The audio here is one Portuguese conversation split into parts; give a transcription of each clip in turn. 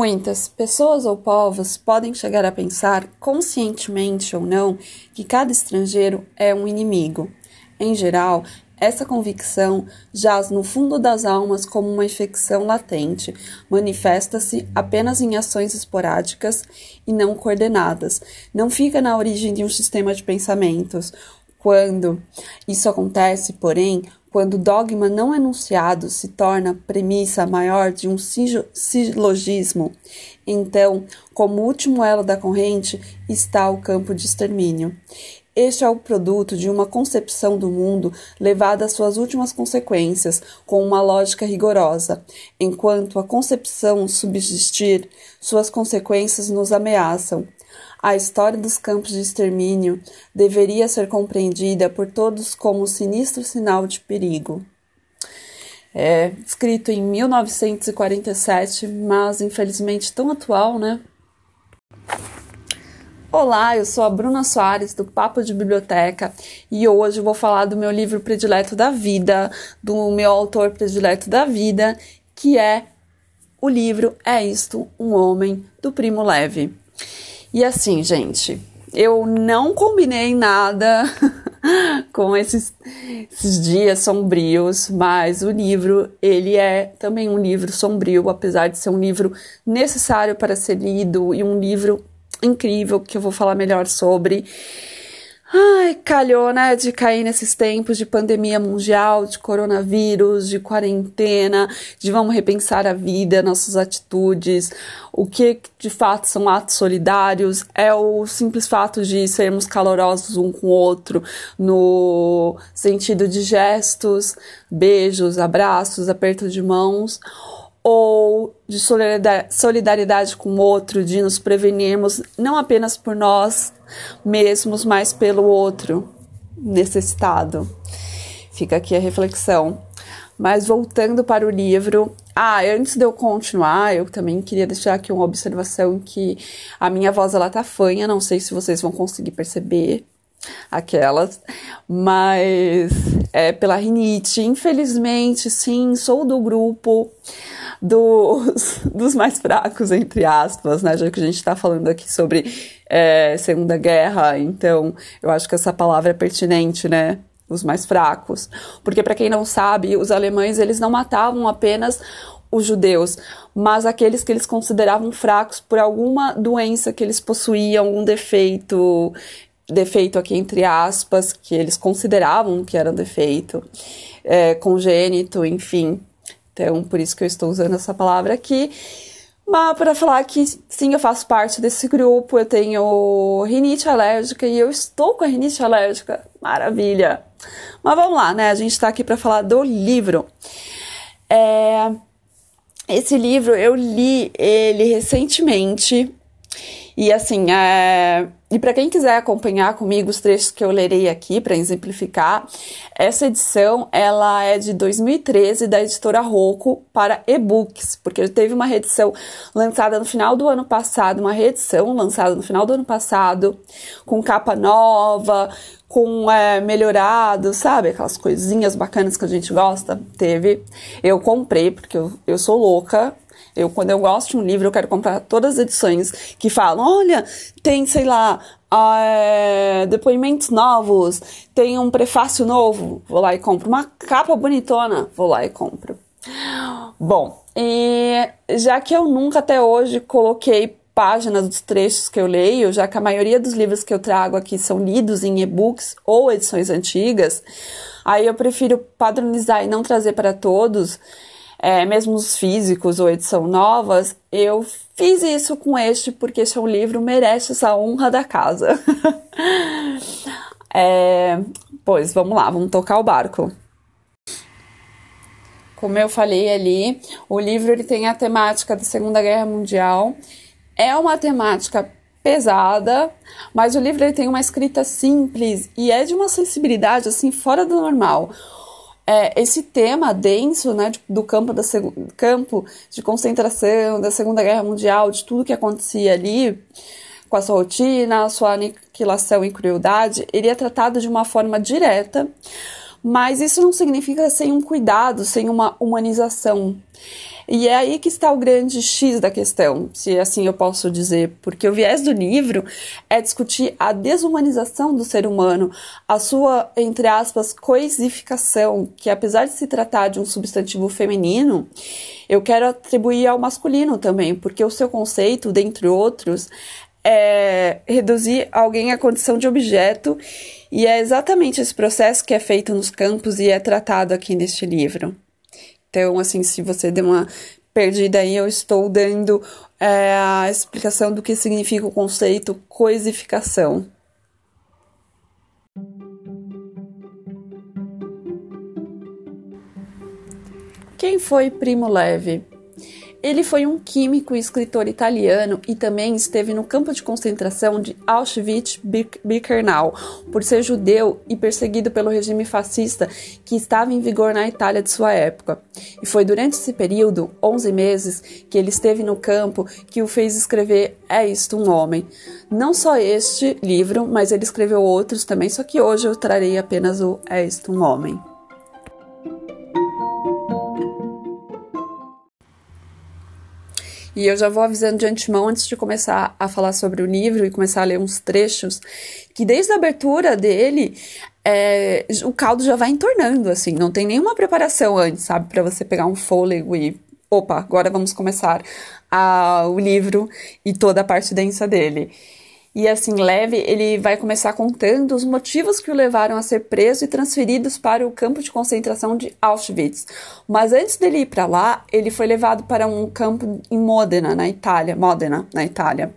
Muitas pessoas ou povos podem chegar a pensar, conscientemente ou não, que cada estrangeiro é um inimigo. Em geral, essa convicção jaz no fundo das almas como uma infecção latente, manifesta-se apenas em ações esporádicas e não coordenadas, não fica na origem de um sistema de pensamentos. Quando isso acontece, porém, quando o dogma não enunciado se torna premissa maior de um silogismo, então, como último elo da corrente, está o campo de extermínio. Este é o produto de uma concepção do mundo levada às suas últimas consequências, com uma lógica rigorosa. Enquanto a concepção subsistir, suas consequências nos ameaçam. A história dos campos de extermínio deveria ser compreendida por todos como um sinistro sinal de perigo. É escrito em 1947, mas infelizmente tão atual, né? Olá, eu sou a Bruna Soares do Papo de Biblioteca e hoje vou falar do meu livro predileto da vida, do meu autor predileto da vida, que é o livro É Isto, um Homem, do Primo Leve. E assim, gente, eu não combinei nada com esses, esses, dias sombrios, mas o livro, ele é também um livro sombrio, apesar de ser um livro necessário para ser lido e um livro incrível que eu vou falar melhor sobre. Ai, calhou, né, de cair nesses tempos de pandemia mundial, de coronavírus, de quarentena, de vamos repensar a vida, nossas atitudes, o que de fato são atos solidários, é o simples fato de sermos calorosos um com o outro, no sentido de gestos, beijos, abraços, aperto de mãos, ou de solidariedade com o outro, de nos prevenirmos não apenas por nós mesmos, mas pelo outro necessitado. Fica aqui a reflexão. Mas voltando para o livro, ah, antes de eu continuar, eu também queria deixar aqui uma observação que a minha voz ela tá fanha, não sei se vocês vão conseguir perceber aquelas, mas é pela rinite. Infelizmente, sim, sou do grupo dos, dos mais fracos, entre aspas, né? Já que a gente está falando aqui sobre é, Segunda Guerra, então eu acho que essa palavra é pertinente, né? Os mais fracos. Porque, para quem não sabe, os alemães eles não matavam apenas os judeus, mas aqueles que eles consideravam fracos por alguma doença que eles possuíam, algum defeito, defeito aqui entre aspas, que eles consideravam que era um defeito, é, congênito, enfim. Então, por isso que eu estou usando essa palavra aqui. Mas para falar que sim, eu faço parte desse grupo, eu tenho rinite alérgica e eu estou com a rinite alérgica. Maravilha! Mas vamos lá, né? A gente está aqui para falar do livro. É... Esse livro eu li ele recentemente e assim, é... e para quem quiser acompanhar comigo os trechos que eu lerei aqui para exemplificar, essa edição ela é de 2013 da editora Rocco para e-books, porque teve uma reedição lançada no final do ano passado, uma reedição lançada no final do ano passado, com capa nova, com é, melhorado, sabe? Aquelas coisinhas bacanas que a gente gosta. Teve. Eu comprei, porque eu, eu sou louca eu, quando eu gosto de um livro, eu quero comprar todas as edições que falam, olha, tem, sei lá, é, depoimentos novos, tem um prefácio novo, vou lá e compro. Uma capa bonitona, vou lá e compro. Bom, e já que eu nunca até hoje coloquei páginas dos trechos que eu leio, já que a maioria dos livros que eu trago aqui são lidos em e-books ou edições antigas, aí eu prefiro padronizar e não trazer para todos é, mesmo os físicos ou edição novas, eu fiz isso com este porque este é um livro merece essa honra da casa. é, pois vamos lá, vamos tocar o barco. Como eu falei ali, o livro ele tem a temática da Segunda Guerra Mundial. É uma temática pesada, mas o livro ele tem uma escrita simples e é de uma sensibilidade assim fora do normal é, esse tema denso né, do campo, da, campo de concentração, da Segunda Guerra Mundial, de tudo que acontecia ali, com a sua rotina, a sua aniquilação e crueldade, ele é tratado de uma forma direta, Mas isso não significa sem um cuidado, sem uma humanização. E é aí que está o grande X da questão, se assim eu posso dizer, porque o viés do livro é discutir a desumanização do ser humano, a sua, entre aspas, coisificação, que apesar de se tratar de um substantivo feminino, eu quero atribuir ao masculino também, porque o seu conceito, dentre outros, é reduzir alguém à condição de objeto, e é exatamente esse processo que é feito nos campos e é tratado aqui neste livro. Então, assim, se você deu uma perdida aí, eu estou dando é, a explicação do que significa o conceito coisificação. Quem foi Primo Levi? Ele foi um químico e escritor italiano e também esteve no campo de concentração de Auschwitz-Birkenau por ser judeu e perseguido pelo regime fascista que estava em vigor na Itália de sua época. E foi durante esse período, 11 meses, que ele esteve no campo que o fez escrever É Isto um Homem. Não só este livro, mas ele escreveu outros também, só que hoje eu trarei apenas o É Isto um Homem. E eu já vou avisando de antemão, antes de começar a falar sobre o livro e começar a ler uns trechos, que desde a abertura dele, é, o caldo já vai entornando, assim, não tem nenhuma preparação antes, sabe, para você pegar um fôlego e. Opa, agora vamos começar a, o livro e toda a parte densa dele. E assim, Leve, ele vai começar contando os motivos que o levaram a ser preso e transferidos para o campo de concentração de Auschwitz. Mas antes dele ir para lá, ele foi levado para um campo em Modena, na Itália, Modena, na Itália.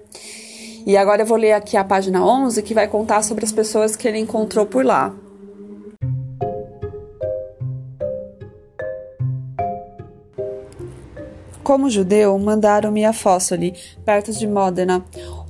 E agora eu vou ler aqui a página 11, que vai contar sobre as pessoas que ele encontrou por lá. Como judeu, mandaram-me a Fossoli, perto de Modena,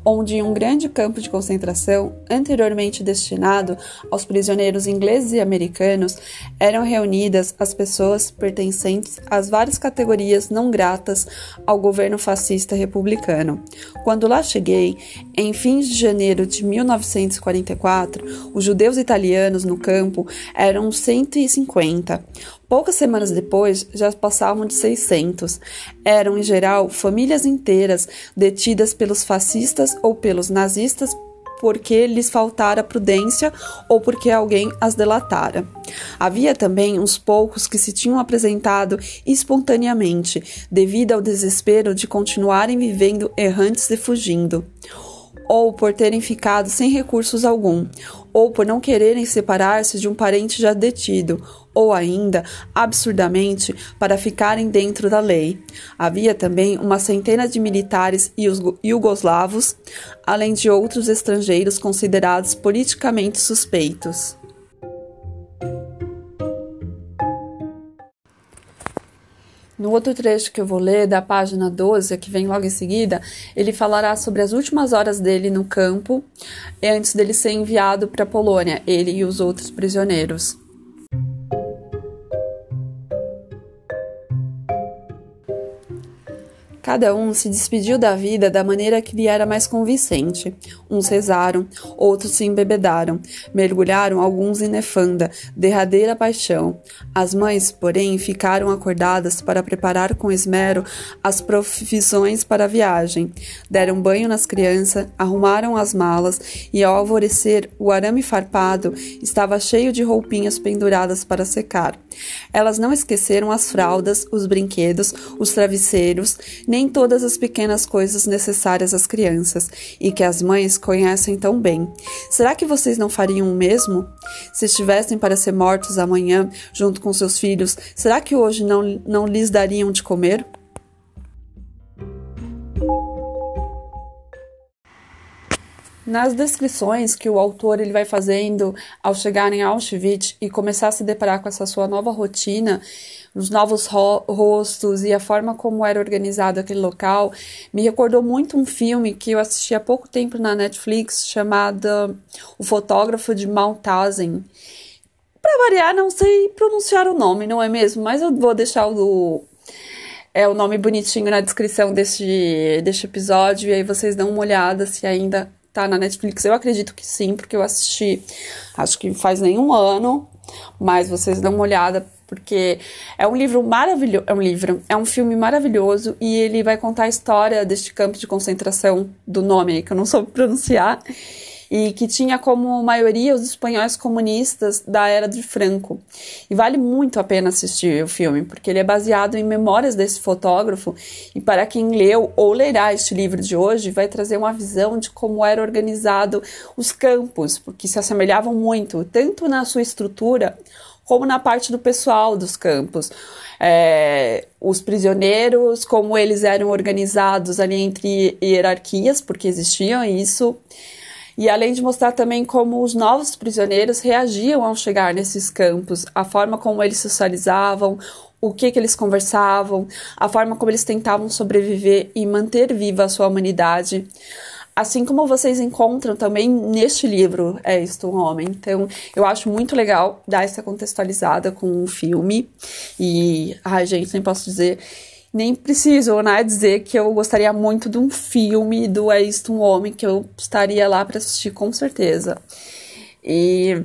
onde um grande campo de concentração, anteriormente destinado aos prisioneiros ingleses e americanos, eram reunidas as pessoas pertencentes às várias categorias não gratas ao governo fascista republicano. Quando lá cheguei, em fins de janeiro de 1944, os judeus italianos no campo eram 150. Poucas semanas depois, já passavam de 600. Eram, em geral, famílias inteiras detidas pelos fascistas ou pelos nazistas porque lhes faltara prudência ou porque alguém as delatara. Havia também uns poucos que se tinham apresentado espontaneamente, devido ao desespero de continuarem vivendo errantes e fugindo ou por terem ficado sem recursos algum, ou por não quererem separar-se de um parente já detido, ou ainda, absurdamente, para ficarem dentro da lei. Havia também uma centena de militares iugoslavos, além de outros estrangeiros considerados politicamente suspeitos. No outro trecho que eu vou ler, da página 12, que vem logo em seguida, ele falará sobre as últimas horas dele no campo antes dele ser enviado para a Polônia, ele e os outros prisioneiros. Cada um se despediu da vida da maneira que lhe era mais convincente. Uns rezaram, outros se embebedaram, mergulharam alguns em nefanda, derradeira paixão. As mães, porém, ficaram acordadas para preparar com esmero as provisões para a viagem. Deram banho nas crianças, arrumaram as malas e, ao alvorecer, o arame farpado estava cheio de roupinhas penduradas para secar. Elas não esqueceram as fraldas, os brinquedos, os travesseiros, nem todas as pequenas coisas necessárias às crianças e que as mães conhecem tão bem. Será que vocês não fariam o mesmo? Se estivessem para ser mortos amanhã, junto com seus filhos, será que hoje não, não lhes dariam de comer? Nas descrições que o autor ele vai fazendo ao chegar em Auschwitz e começar a se deparar com essa sua nova rotina, os novos ro rostos e a forma como era organizado aquele local, me recordou muito um filme que eu assisti há pouco tempo na Netflix chamado O Fotógrafo de Mauthausen. Para variar, não sei pronunciar o nome, não é mesmo? Mas eu vou deixar o, é o nome bonitinho na descrição deste, deste episódio e aí vocês dão uma olhada se ainda tá na Netflix. Eu acredito que sim, porque eu assisti, acho que faz nenhum ano, mas vocês dão uma olhada porque é um livro maravilhoso, é um livro, é um filme maravilhoso e ele vai contar a história deste campo de concentração do nome que eu não soube pronunciar e que tinha como maioria os espanhóis comunistas da era de Franco. E vale muito a pena assistir o filme, porque ele é baseado em memórias desse fotógrafo e para quem leu ou lerá este livro de hoje, vai trazer uma visão de como era organizado os campos, porque se assemelhavam muito, tanto na sua estrutura como na parte do pessoal dos campos. É, os prisioneiros, como eles eram organizados ali entre hierarquias, porque existiam isso e além de mostrar também como os novos prisioneiros reagiam ao chegar nesses campos, a forma como eles socializavam, o que, que eles conversavam, a forma como eles tentavam sobreviver e manter viva a sua humanidade. Assim como vocês encontram também neste livro, É Isto um Homem. Então, eu acho muito legal dar essa contextualizada com o filme. E, ai, gente, nem posso dizer nem preciso, né, dizer que eu gostaria muito de um filme do É Isto um Homem, que eu estaria lá para assistir com certeza. E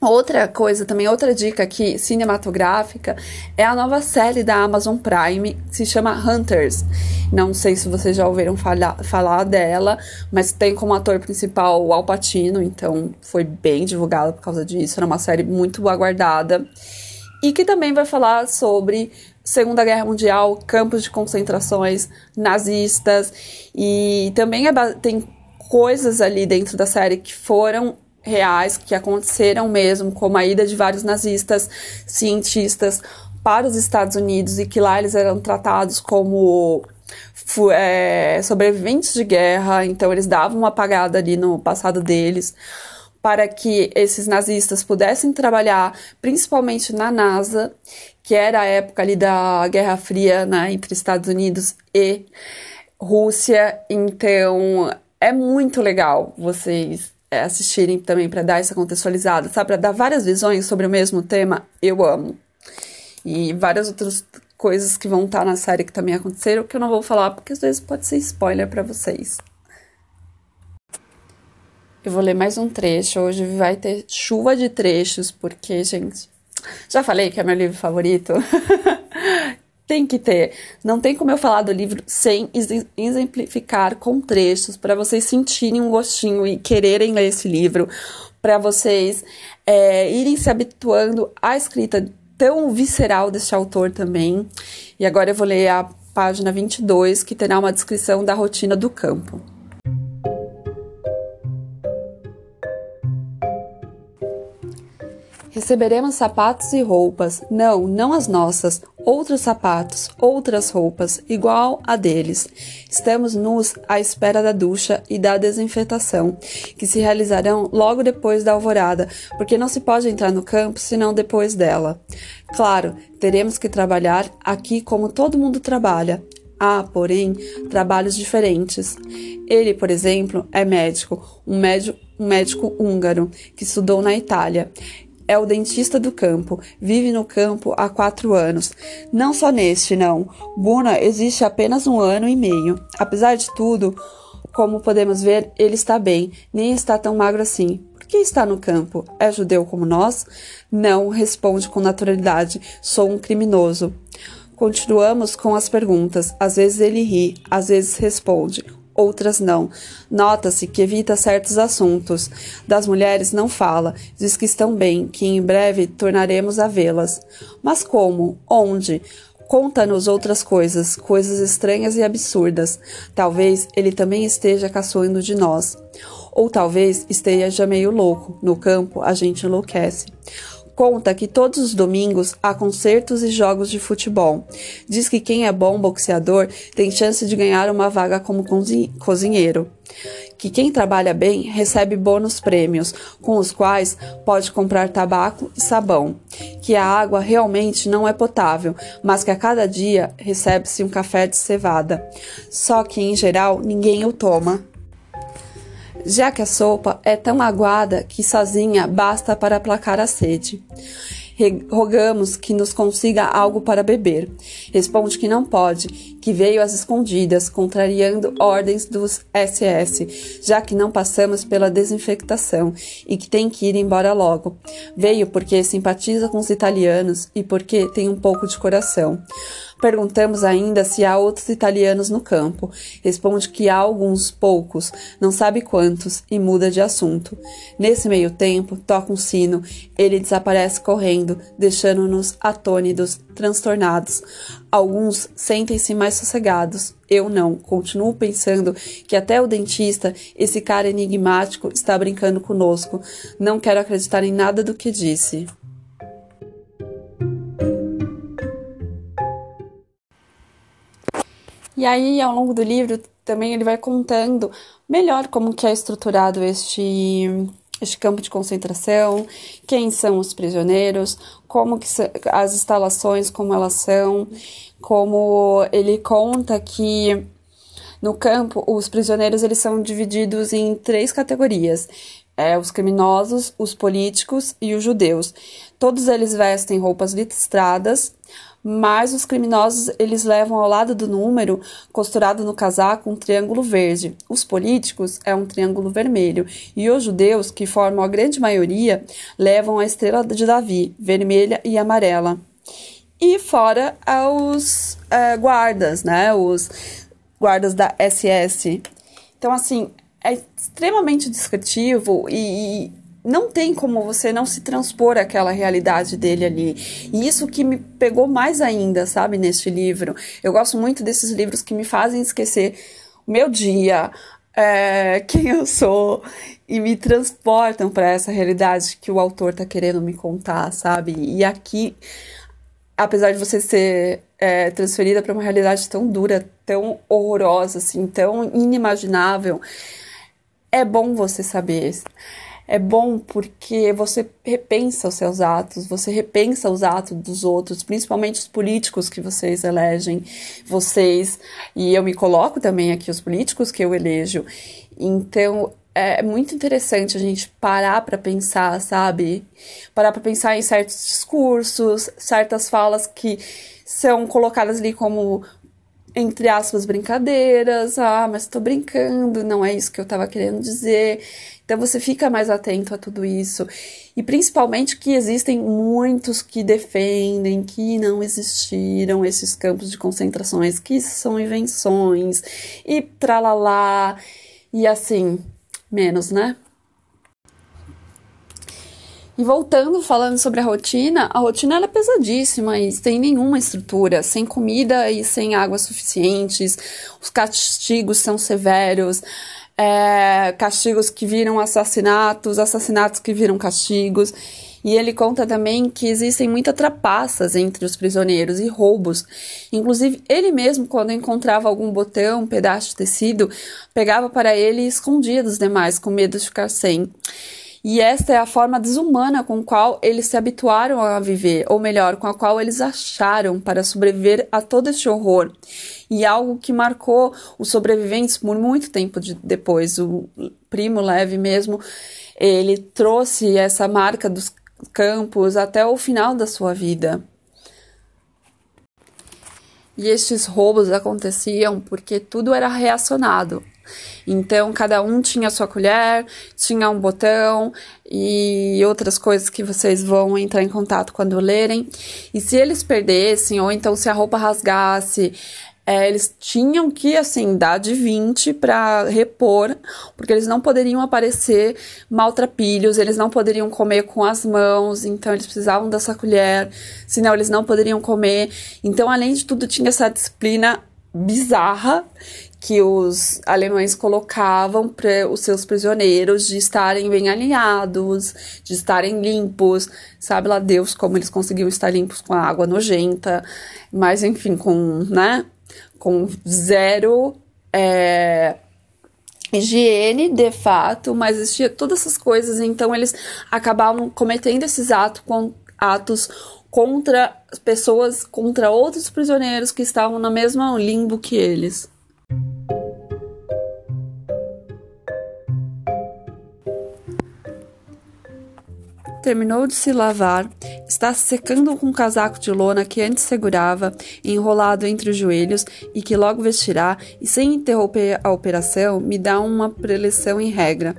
outra coisa, também outra dica aqui, cinematográfica, é a nova série da Amazon Prime, que se chama Hunters. Não sei se vocês já ouviram falar, falar dela, mas tem como ator principal o Al Pacino, então foi bem divulgada por causa disso. Era uma série muito aguardada. E que também vai falar sobre Segunda Guerra Mundial, campos de concentrações nazistas. E também é, tem coisas ali dentro da série que foram reais, que aconteceram mesmo, como a ida de vários nazistas, cientistas para os Estados Unidos e que lá eles eram tratados como é, sobreviventes de guerra, então eles davam uma apagada ali no passado deles para que esses nazistas pudessem trabalhar principalmente na NASA, que era a época ali da Guerra Fria né, entre Estados Unidos e Rússia. Então é muito legal vocês é, assistirem também para dar essa contextualizada, sabe? Para dar várias visões sobre o mesmo tema, eu amo. E várias outras coisas que vão estar na série que também aconteceram, que eu não vou falar porque às vezes pode ser spoiler para vocês. Eu vou ler mais um trecho. Hoje vai ter chuva de trechos, porque, gente, já falei que é meu livro favorito. tem que ter. Não tem como eu falar do livro sem exemplificar com trechos para vocês sentirem um gostinho e quererem ler esse livro, para vocês é, irem se habituando à escrita tão visceral deste autor também. E agora eu vou ler a página 22, que terá uma descrição da rotina do campo. Receberemos sapatos e roupas, não, não as nossas, outros sapatos, outras roupas, igual a deles. Estamos nus à espera da ducha e da desinfetação, que se realizarão logo depois da alvorada, porque não se pode entrar no campo senão depois dela. Claro, teremos que trabalhar aqui como todo mundo trabalha, Há, porém, trabalhos diferentes. Ele, por exemplo, é médico, um médico, um médico húngaro que estudou na Itália é o dentista do campo. Vive no campo há quatro anos. Não só neste, não. Buna existe apenas um ano e meio. Apesar de tudo, como podemos ver, ele está bem, nem está tão magro assim. Por que está no campo? É judeu como nós? Não, responde com naturalidade. Sou um criminoso. Continuamos com as perguntas. Às vezes ele ri, às vezes responde outras não. Nota-se que evita certos assuntos. Das mulheres não fala, diz que estão bem, que em breve tornaremos a vê-las. Mas como? Onde? Conta-nos outras coisas, coisas estranhas e absurdas. Talvez ele também esteja caçoando de nós. Ou talvez esteja meio louco. No campo, a gente enlouquece. Conta que todos os domingos há concertos e jogos de futebol. Diz que quem é bom boxeador tem chance de ganhar uma vaga como cozinheiro. Que quem trabalha bem recebe bônus prêmios, com os quais pode comprar tabaco e sabão. Que a água realmente não é potável, mas que a cada dia recebe-se um café de cevada. Só que, em geral, ninguém o toma já que a sopa é tão aguada que sozinha basta para aplacar a sede. Rogamos que nos consiga algo para beber. Responde que não pode, que veio às escondidas, contrariando ordens dos SS, já que não passamos pela desinfectação e que tem que ir embora logo. Veio porque simpatiza com os italianos e porque tem um pouco de coração. Perguntamos ainda se há outros italianos no campo. Responde que há alguns poucos, não sabe quantos, e muda de assunto. Nesse meio tempo, toca um sino, ele desaparece correndo, deixando-nos atônidos, transtornados. Alguns sentem-se mais sossegados. Eu não. Continuo pensando que até o dentista, esse cara enigmático, está brincando conosco. Não quero acreditar em nada do que disse. E aí, ao longo do livro, também ele vai contando melhor como que é estruturado este este campo de concentração, quem são os prisioneiros, como que as instalações, como elas são, como ele conta que no campo os prisioneiros eles são divididos em três categorias: é, os criminosos, os políticos e os judeus. Todos eles vestem roupas listradas, mas os criminosos eles levam ao lado do número costurado no casaco um triângulo verde. Os políticos é um triângulo vermelho e os judeus, que formam a grande maioria, levam a estrela de Davi, vermelha e amarela. E fora os é, guardas, né? Os guardas da SS. Então, assim, é extremamente descritivo e, não tem como você não se transpor aquela realidade dele ali. E isso que me pegou mais ainda, sabe, neste livro. Eu gosto muito desses livros que me fazem esquecer o meu dia, é, quem eu sou e me transportam para essa realidade que o autor está querendo me contar, sabe? E aqui, apesar de você ser é, transferida para uma realidade tão dura, tão horrorosa, assim, tão inimaginável, é bom você saber é bom porque você repensa os seus atos, você repensa os atos dos outros, principalmente os políticos que vocês elegem, vocês, e eu me coloco também aqui os políticos que eu elejo. Então, é muito interessante a gente parar para pensar, sabe? Parar para pensar em certos discursos, certas falas que são colocadas ali como entre aspas brincadeiras, ah, mas estou brincando, não é isso que eu estava querendo dizer. Então você fica mais atento a tudo isso. E principalmente que existem muitos que defendem que não existiram esses campos de concentrações, que são invenções e tralalá. E assim, menos, né? E voltando, falando sobre a rotina, a rotina ela é pesadíssima e sem nenhuma estrutura, sem comida e sem água suficientes, os castigos são severos, é, castigos que viram assassinatos, assassinatos que viram castigos. E ele conta também que existem muitas trapaças entre os prisioneiros e roubos. Inclusive, ele mesmo, quando encontrava algum botão, um pedaço de tecido, pegava para ele e escondia dos demais, com medo de ficar sem. E esta é a forma desumana com qual eles se habituaram a viver, ou melhor, com a qual eles acharam para sobreviver a todo este horror. E algo que marcou os sobreviventes por muito tempo de, depois. O primo Leve mesmo, ele trouxe essa marca dos campos até o final da sua vida. E estes roubos aconteciam porque tudo era reacionado. Então, cada um tinha sua colher, tinha um botão e outras coisas que vocês vão entrar em contato quando lerem. E se eles perdessem, ou então se a roupa rasgasse, é, eles tinham que, assim, dar de 20 para repor, porque eles não poderiam aparecer maltrapilhos, eles não poderiam comer com as mãos, então eles precisavam dessa colher, senão eles não poderiam comer. Então, além de tudo, tinha essa disciplina bizarra que os alemães colocavam para os seus prisioneiros de estarem bem alinhados, de estarem limpos, sabe lá Deus como eles conseguiam estar limpos com a água nojenta, mas enfim, com, né, com zero é, higiene de fato, mas existia todas essas coisas, então eles acabavam cometendo esses atos com atos contra pessoas, contra outros prisioneiros que estavam no mesmo limbo que eles. Terminou de se lavar, Está se secando com um casaco de lona que antes segurava, enrolado entre os joelhos e que logo vestirá, e sem interromper a operação, me dá uma preleção em regra.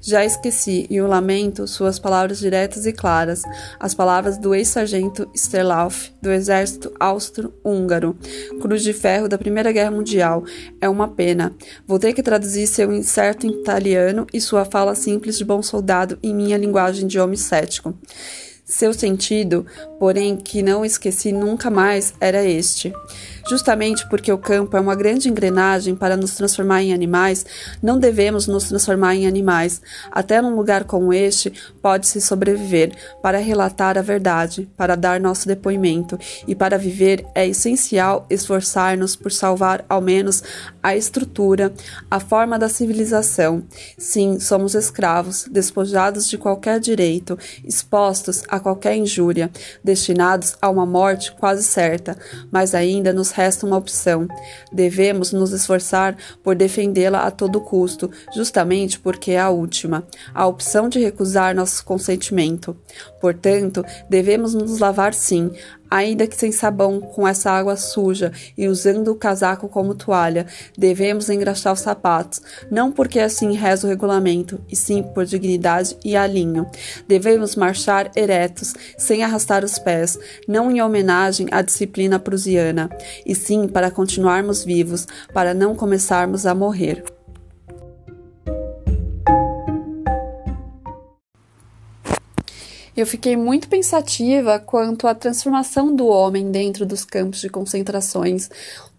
Já esqueci, e o lamento, suas palavras diretas e claras, as palavras do ex-sargento Sterlauf, do exército austro-húngaro, cruz de ferro da Primeira Guerra Mundial. É uma pena. Vou ter que traduzir seu incerto italiano e sua fala simples de bom soldado em minha linguagem de homem cético. Seu sentido, porém, que não esqueci nunca mais, era este. Justamente porque o campo é uma grande engrenagem para nos transformar em animais, não devemos nos transformar em animais. Até num lugar como este, pode-se sobreviver para relatar a verdade, para dar nosso depoimento. E para viver é essencial esforçar-nos por salvar ao menos a estrutura, a forma da civilização. Sim, somos escravos, despojados de qualquer direito, expostos a qualquer injúria, destinados a uma morte quase certa, mas ainda nos resta uma opção. Devemos nos esforçar por defendê-la a todo custo, justamente porque é a última, a opção de recusar nosso consentimento. Portanto, devemos nos lavar sim, ainda que sem sabão, com essa água suja e usando o casaco como toalha, devemos engraxar os sapatos, não porque assim reza o regulamento, e sim por dignidade e alinho. Devemos marchar eretos, sem arrastar os pés, não em homenagem à disciplina prusiana, e sim para continuarmos vivos, para não começarmos a morrer. Eu fiquei muito pensativa quanto à transformação do homem dentro dos campos de concentrações.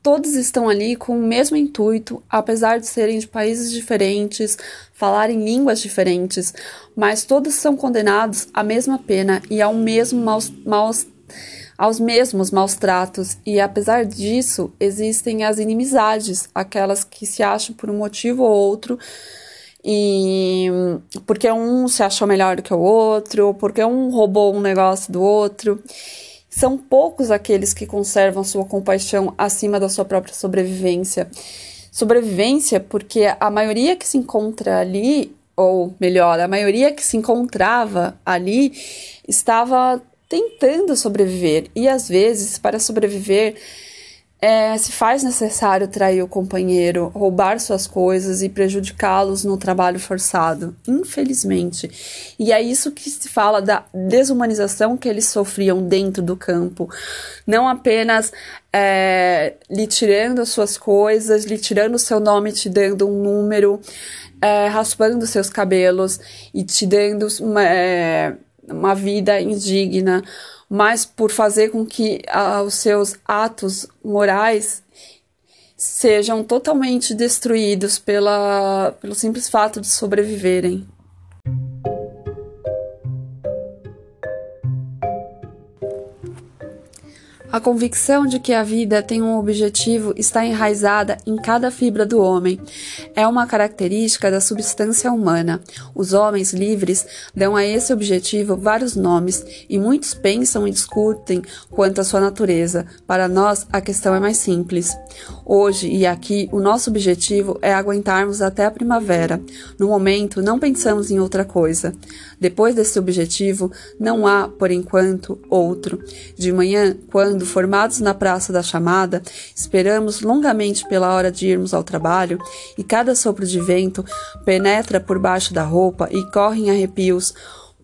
Todos estão ali com o mesmo intuito, apesar de serem de países diferentes, falarem línguas diferentes, mas todos são condenados à mesma pena e ao mesmo maus, maus aos mesmos maus tratos, e apesar disso, existem as inimizades, aquelas que se acham por um motivo ou outro e porque um se achou melhor do que o outro, porque um roubou um negócio do outro. São poucos aqueles que conservam sua compaixão acima da sua própria sobrevivência. Sobrevivência porque a maioria que se encontra ali, ou melhor, a maioria que se encontrava ali, estava tentando sobreviver. E às vezes, para sobreviver, é, se faz necessário trair o companheiro, roubar suas coisas e prejudicá-los no trabalho forçado, infelizmente. E é isso que se fala da desumanização que eles sofriam dentro do campo. Não apenas é, lhe tirando as suas coisas, lhe tirando o seu nome, te dando um número, é, raspando seus cabelos e te dando é, uma vida indigna mas por fazer com que os seus atos morais sejam totalmente destruídos pela, pelo simples fato de sobreviverem. A convicção de que a vida tem um objetivo está enraizada em cada fibra do homem. É uma característica da substância humana. Os homens livres dão a esse objetivo vários nomes e muitos pensam e discutem quanto à sua natureza. Para nós, a questão é mais simples. Hoje e aqui, o nosso objetivo é aguentarmos até a primavera. No momento, não pensamos em outra coisa. Depois desse objetivo, não há, por enquanto, outro. De manhã, quando quando, formados na Praça da Chamada, esperamos longamente pela hora de irmos ao trabalho, e cada sopro de vento penetra por baixo da roupa e correm arrepios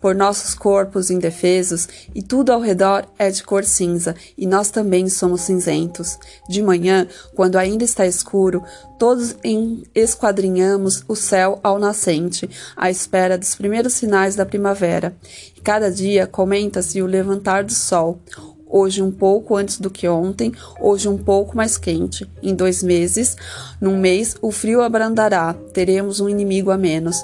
por nossos corpos indefesos, e tudo ao redor é de cor cinza, e nós também somos cinzentos. De manhã, quando ainda está escuro, todos esquadrinhamos o céu ao nascente, à espera dos primeiros sinais da primavera. E cada dia comenta-se o levantar do sol hoje um pouco antes do que ontem, hoje um pouco mais quente. Em dois meses, num mês, o frio abrandará, teremos um inimigo a menos.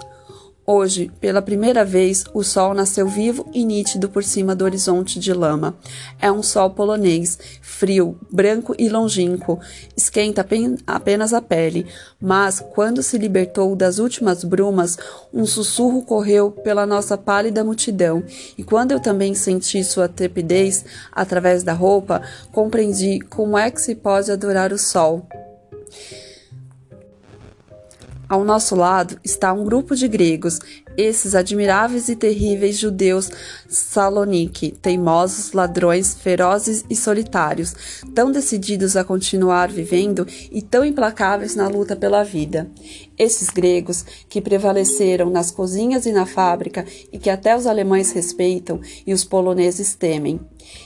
Hoje, pela primeira vez, o sol nasceu vivo e nítido por cima do horizonte de lama. É um sol polonês, frio, branco e longínquo. Esquenta apenas a pele, mas quando se libertou das últimas brumas, um sussurro correu pela nossa pálida multidão, e quando eu também senti sua trepidez através da roupa, compreendi como é que se pode adorar o sol. Ao nosso lado está um grupo de gregos. esses admiráveis e terríveis judeus Salonique, teimosos, ladrões, ferozes e solitários, tão decididos a continuar vivendo e tão implacáveis na luta pela vida. Esses gregos, que prevaleceram nas cozinhas e na fábrica e que até os alemães respeitam e os poloneses temem.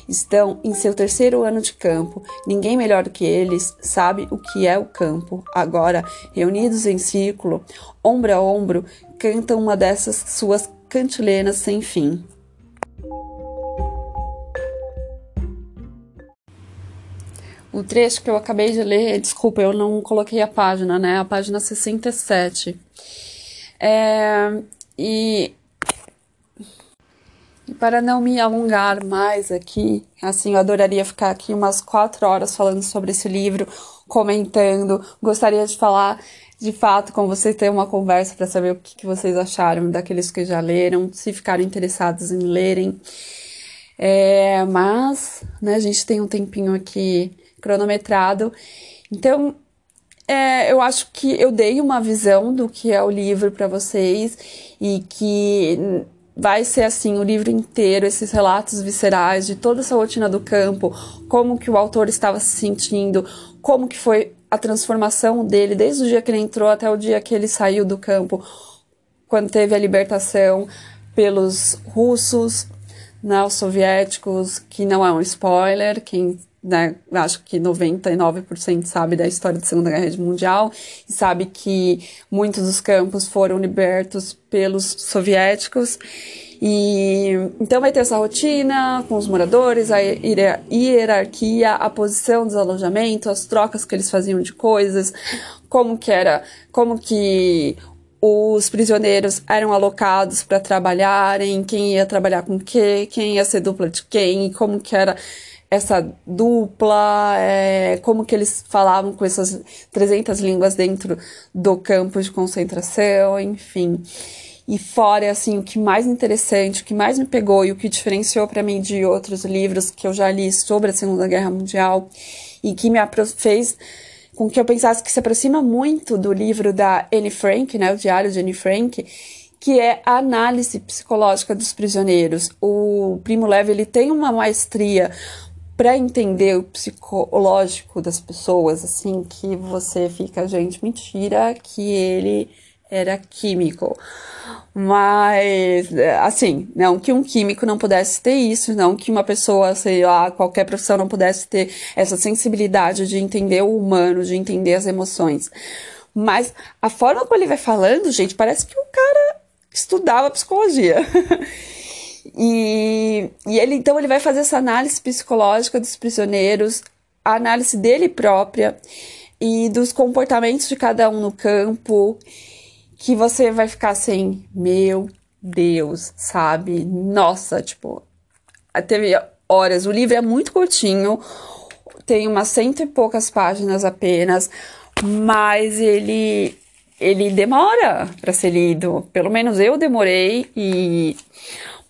Estão em seu terceiro ano de campo. Ninguém melhor do que eles sabe o que é o campo. Agora, reunidos em círculo, ombro a ombro, cantam uma dessas suas cantilenas sem fim. O trecho que eu acabei de ler, desculpa, eu não coloquei a página, né? A página 67. É, e para não me alongar mais aqui, assim, eu adoraria ficar aqui umas quatro horas falando sobre esse livro, comentando. Gostaria de falar, de fato, com vocês, ter uma conversa para saber o que, que, vocês acharam daqueles que já leram, se ficaram interessados em lerem. É, mas, né, a gente tem um tempinho aqui cronometrado. Então, é, eu acho que eu dei uma visão do que é o livro para vocês e que vai ser assim o livro inteiro, esses relatos viscerais de toda essa rotina do campo, como que o autor estava se sentindo, como que foi a transformação dele desde o dia que ele entrou até o dia que ele saiu do campo, quando teve a libertação pelos russos, né, os soviéticos, que não é um spoiler, quem né, acho que 99% sabe da história da Segunda Guerra Mundial e sabe que muitos dos campos foram libertos pelos soviéticos. E então vai ter essa rotina com os moradores, a hierarquia, a posição dos alojamentos, as trocas que eles faziam de coisas, como que era, como que os prisioneiros eram alocados para trabalharem, quem ia trabalhar com quê, quem ia ser dupla de quem, como que era essa dupla, é, como que eles falavam com essas 300 línguas dentro do campo de concentração, enfim. E fora, assim, o que mais interessante, o que mais me pegou e o que diferenciou para mim de outros livros que eu já li sobre a Segunda Guerra Mundial e que me fez com que eu pensasse que se aproxima muito do livro da Anne Frank, né, o Diário de Anne Frank, que é a análise psicológica dos prisioneiros. O Primo Levi ele tem uma maestria para entender o psicológico das pessoas, assim, que você fica, gente, mentira que ele era químico. Mas, assim, não que um químico não pudesse ter isso, não que uma pessoa, sei lá, qualquer profissão não pudesse ter essa sensibilidade de entender o humano, de entender as emoções. Mas a forma como ele vai falando, gente, parece que o cara estudava psicologia. E, e ele então ele vai fazer essa análise psicológica dos prisioneiros, a análise dele própria e dos comportamentos de cada um no campo, que você vai ficar assim, meu Deus, sabe? Nossa, tipo, teve horas. O livro é muito curtinho, tem umas cento e poucas páginas apenas, mas ele ele demora para ser lido. Pelo menos eu demorei e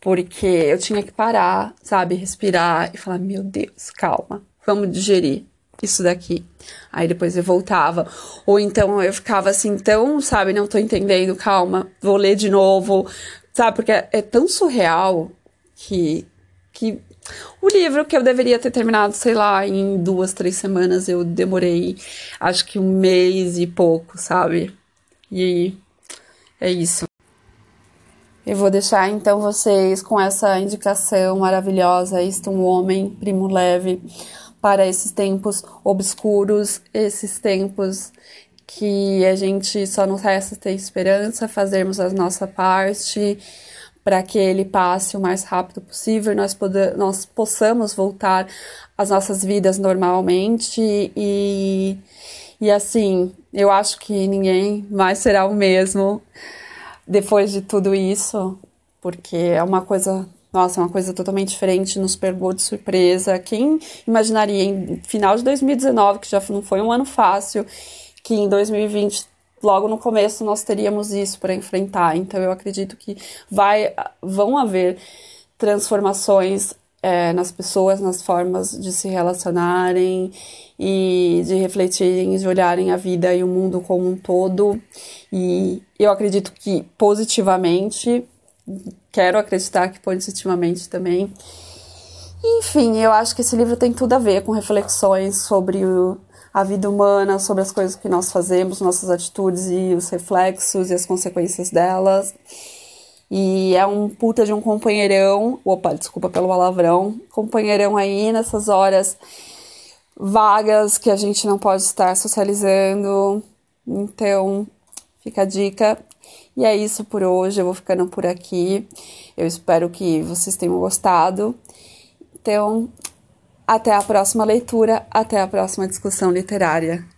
porque eu tinha que parar, sabe, respirar e falar: meu Deus, calma, vamos digerir isso daqui. Aí depois eu voltava. Ou então eu ficava assim, tão, sabe, não tô entendendo, calma, vou ler de novo, sabe, porque é, é tão surreal que, que o livro que eu deveria ter terminado, sei lá, em duas, três semanas, eu demorei acho que um mês e pouco, sabe? E é isso. Eu vou deixar então vocês com essa indicação maravilhosa, Isto um Homem, Primo Leve, para esses tempos obscuros, esses tempos que a gente só nos resta ter esperança, fazermos a nossa parte para que ele passe o mais rápido possível nós, poder, nós possamos voltar às nossas vidas normalmente e, e assim, eu acho que ninguém mais será o mesmo depois de tudo isso, porque é uma coisa, nossa, é uma coisa totalmente diferente, nos pegou de surpresa. Quem imaginaria em final de 2019, que já não foi um ano fácil, que em 2020 logo no começo nós teríamos isso para enfrentar. Então eu acredito que vai vão haver transformações é, nas pessoas, nas formas de se relacionarem e de refletirem, de olharem a vida e o mundo como um todo. E eu acredito que positivamente, quero acreditar que positivamente também. Enfim, eu acho que esse livro tem tudo a ver com reflexões sobre o, a vida humana, sobre as coisas que nós fazemos, nossas atitudes e os reflexos e as consequências delas. E é um puta de um companheirão. Opa, desculpa pelo palavrão. Companheirão aí nessas horas vagas que a gente não pode estar socializando. Então, fica a dica. E é isso por hoje. Eu vou ficando por aqui. Eu espero que vocês tenham gostado. Então, até a próxima leitura, até a próxima discussão literária.